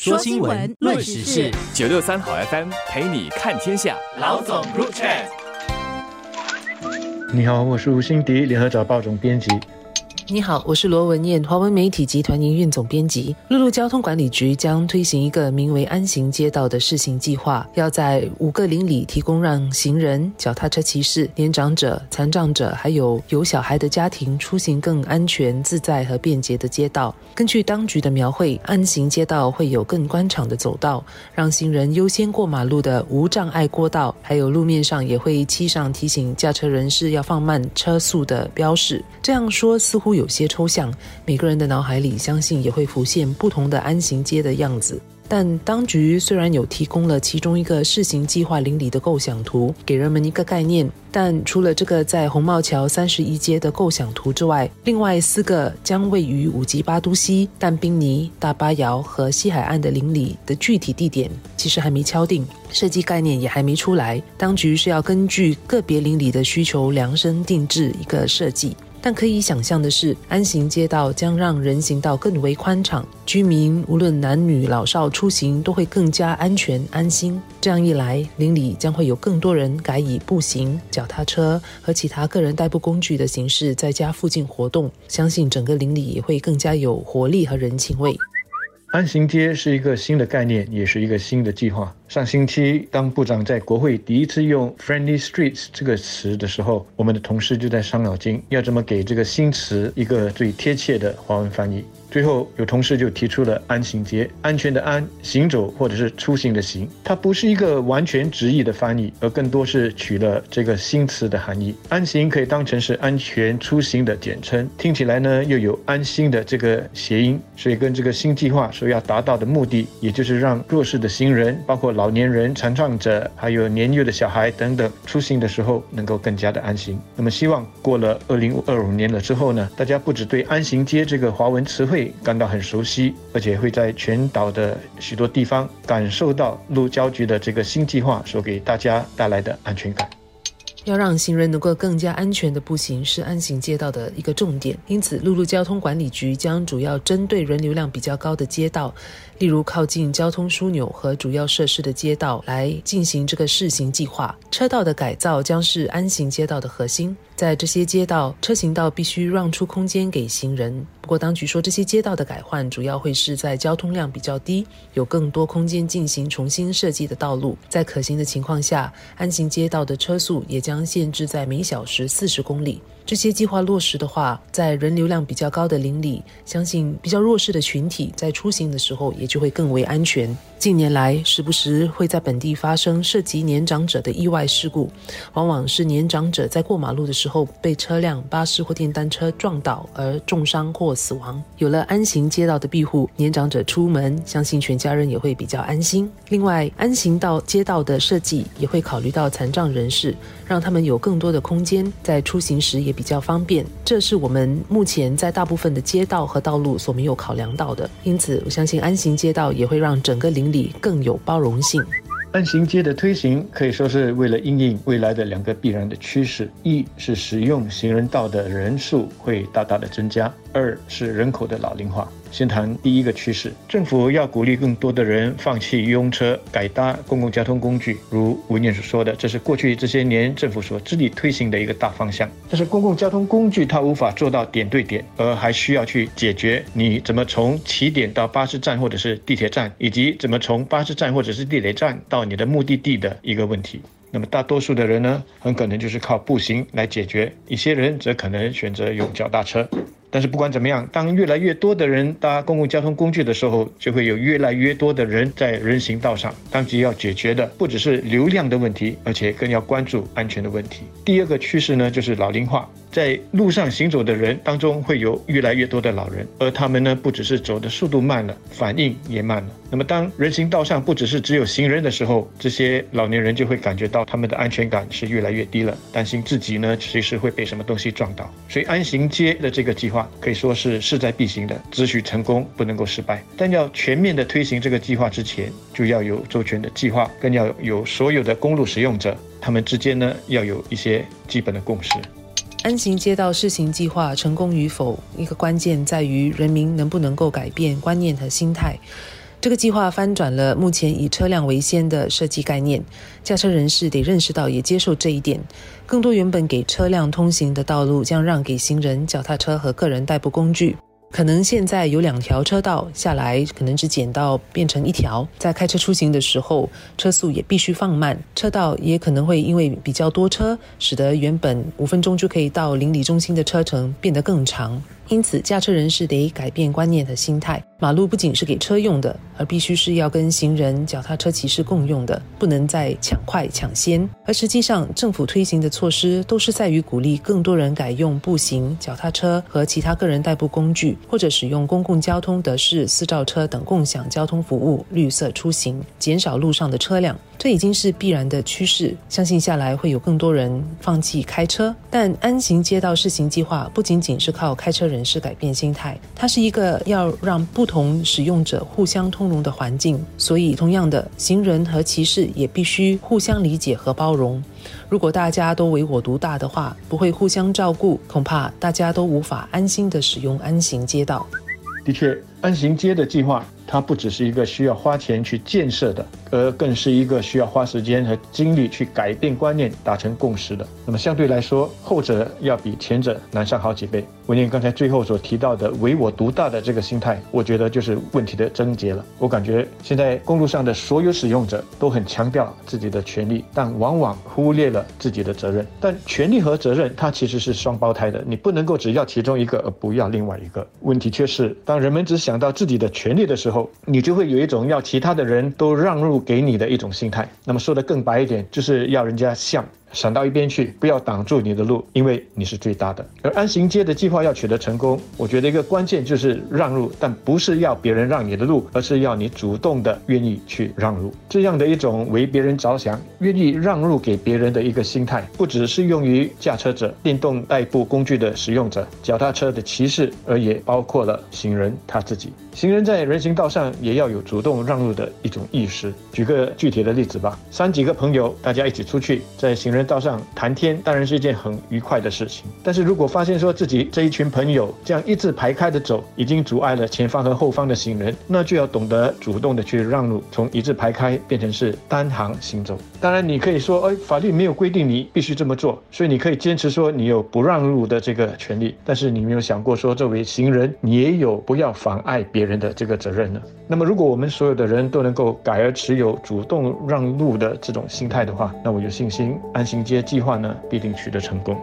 说新闻，论时事，九六三好 FM 陪你看天下。老总入 chat。你好，我是吴欣迪，联合早报总编辑。你好，我是罗文燕，华文媒体集团营运总编辑。陆路交通管理局将推行一个名为“安行街道”的试行计划，要在五个邻里提供让行人、脚踏车骑士、年长者、残障者，还有有小孩的家庭出行更安全、自在和便捷的街道。根据当局的描绘，安行街道会有更宽敞的走道，让行人优先过马路的无障碍过道，还有路面上也会漆上提醒驾车人士要放慢车速的标识。这样说似乎。有些抽象，每个人的脑海里相信也会浮现不同的安行街的样子。但当局虽然有提供了其中一个试行计划邻里的构想图，给人们一个概念，但除了这个在红帽桥三十一街的构想图之外，另外四个将位于五级巴都西、但宾尼、大巴窑和西海岸的邻里的具体地点，其实还没敲定，设计概念也还没出来。当局是要根据个别邻里的需求量身定制一个设计。但可以想象的是，安行街道将让人行道更为宽敞，居民无论男女老少出行都会更加安全安心。这样一来，邻里将会有更多人改以步行、脚踏车和其他个人代步工具的形式在家附近活动，相信整个邻里也会更加有活力和人情味。安行街是一个新的概念，也是一个新的计划。上星期，当部长在国会第一次用 “friendly streets” 这个词的时候，我们的同事就在伤脑筋，要怎么给这个新词一个最贴切的华文翻译。最后，有同事就提出了“安行街”，安全的安，行走或者是出行的行。它不是一个完全直译的翻译，而更多是取了这个新词的含义。安行可以当成是安全出行的简称，听起来呢又有安心的这个谐音，所以跟这个新计划所要达到的目的，也就是让弱势的行人，包括老年人、残障者，还有年幼的小孩等等，出行的时候能够更加的安心。那么，希望过了二零二五年了之后呢，大家不只对“安行街”这个华文词汇。感到很熟悉，而且会在全岛的许多地方感受到路交局的这个新计划所给大家带来的安全感。要让行人能够更加安全的步行，是安行街道的一个重点。因此，陆路交通管理局将主要针对人流量比较高的街道，例如靠近交通枢纽和主要设施的街道，来进行这个试行计划。车道的改造将是安行街道的核心。在这些街道，车行道必须让出空间给行人。不过，当局说这些街道的改换主要会是在交通量比较低、有更多空间进行重新设计的道路。在可行的情况下，安行街道的车速也将限制在每小时四十公里。这些计划落实的话，在人流量比较高的邻里，相信比较弱势的群体在出行的时候也就会更为安全。近年来，时不时会在本地发生涉及年长者的意外事故，往往是年长者在过马路的时候被车辆、巴士或电单车撞倒而重伤或死亡。有了安行街道的庇护，年长者出门，相信全家人也会比较安心。另外，安行道街道的设计也会考虑到残障人士，让他们有更多的空间，在出行时也。比较方便，这是我们目前在大部分的街道和道路所没有考量到的。因此，我相信安行街道也会让整个邻里更有包容性。安行街的推行可以说是为了应应未来的两个必然的趋势：一是使用行人道的人数会大大的增加；二是人口的老龄化。先谈第一个趋势，政府要鼓励更多的人放弃拥车，改搭公共交通工具。如文念所说的，这是过去这些年政府所致力推行的一个大方向。但是公共交通工具它无法做到点对点，而还需要去解决你怎么从起点到巴士站或者是地铁站，以及怎么从巴士站或者是地铁站到你的目的地的一个问题。那么大多数的人呢，很可能就是靠步行来解决；一些人则可能选择用脚踏车。但是不管怎么样，当越来越多的人搭公共交通工具的时候，就会有越来越多的人在人行道上。当局要解决的不只是流量的问题，而且更要关注安全的问题。第二个趋势呢，就是老龄化。在路上行走的人当中，会有越来越多的老人，而他们呢，不只是走的速度慢了，反应也慢了。那么，当人行道上不只是只有行人的时候，这些老年人就会感觉到他们的安全感是越来越低了，担心自己呢随时会被什么东西撞到。所以，安行街的这个计划可以说是势在必行的，只许成功，不能够失败。但要全面的推行这个计划之前，就要有周全的计划，更要有所有的公路使用者，他们之间呢要有一些基本的共识。安行街道试行计划成功与否，一个关键在于人民能不能够改变观念和心态。这个计划翻转了目前以车辆为先的设计概念，驾车人士得认识到也接受这一点。更多原本给车辆通行的道路将让给行人、脚踏车和个人代步工具。可能现在有两条车道，下来可能只减到变成一条。在开车出行的时候，车速也必须放慢，车道也可能会因为比较多车，使得原本五分钟就可以到邻里中心的车程变得更长。因此，驾车人士得改变观念和心态。马路不仅是给车用的，而必须是要跟行人、脚踏车骑士共用的，不能再抢快抢先。而实际上，政府推行的措施都是在于鼓励更多人改用步行、脚踏车和其他个人代步工具，或者使用公共交通、德士、私照车等共享交通服务，绿色出行，减少路上的车辆。这已经是必然的趋势，相信下来会有更多人放弃开车。但安行街道试行计划不仅仅是靠开车人士改变心态，它是一个要让不同使用者互相通融的环境。所以，同样的，行人和骑士也必须互相理解和包容。如果大家都唯我独大的话，不会互相照顾，恐怕大家都无法安心的使用安行街道。的确，安行街的计划。它不只是一个需要花钱去建设的，而更是一个需要花时间和精力去改变观念、达成共识的。那么相对来说，后者要比前者难上好几倍。文念刚才最后所提到的唯我独大的这个心态，我觉得就是问题的症结了。我感觉现在公路上的所有使用者都很强调自己的权利，但往往忽略了自己的责任。但权利和责任它其实是双胞胎的，你不能够只要其中一个而不要另外一个。问题却是，当人们只想到自己的权利的时候，你就会有一种要其他的人都让路给你的一种心态。那么说的更白一点，就是要人家像。闪到一边去，不要挡住你的路，因为你是最大的。而安行街的计划要取得成功，我觉得一个关键就是让路，但不是要别人让你的路，而是要你主动的愿意去让路。这样的一种为别人着想、愿意让路给别人的一个心态，不只适用于驾车者、电动代步工具的使用者、脚踏车的骑士，而也包括了行人他自己。行人在人行道上也要有主动让路的一种意识。举个具体的例子吧，三几个朋友大家一起出去，在行人人道上谈天当然是一件很愉快的事情，但是如果发现说自己这一群朋友这样一字排开的走，已经阻碍了前方和后方的行人，那就要懂得主动的去让路，从一字排开变成是单行行走。当然你可以说，哎，法律没有规定你必须这么做，所以你可以坚持说你有不让路的这个权利，但是你没有想过说作为行人，你也有不要妨碍别人的这个责任呢？那么如果我们所有的人都能够改而持有主动让路的这种心态的话，那我有信心安。行街计划呢，必定取得成功。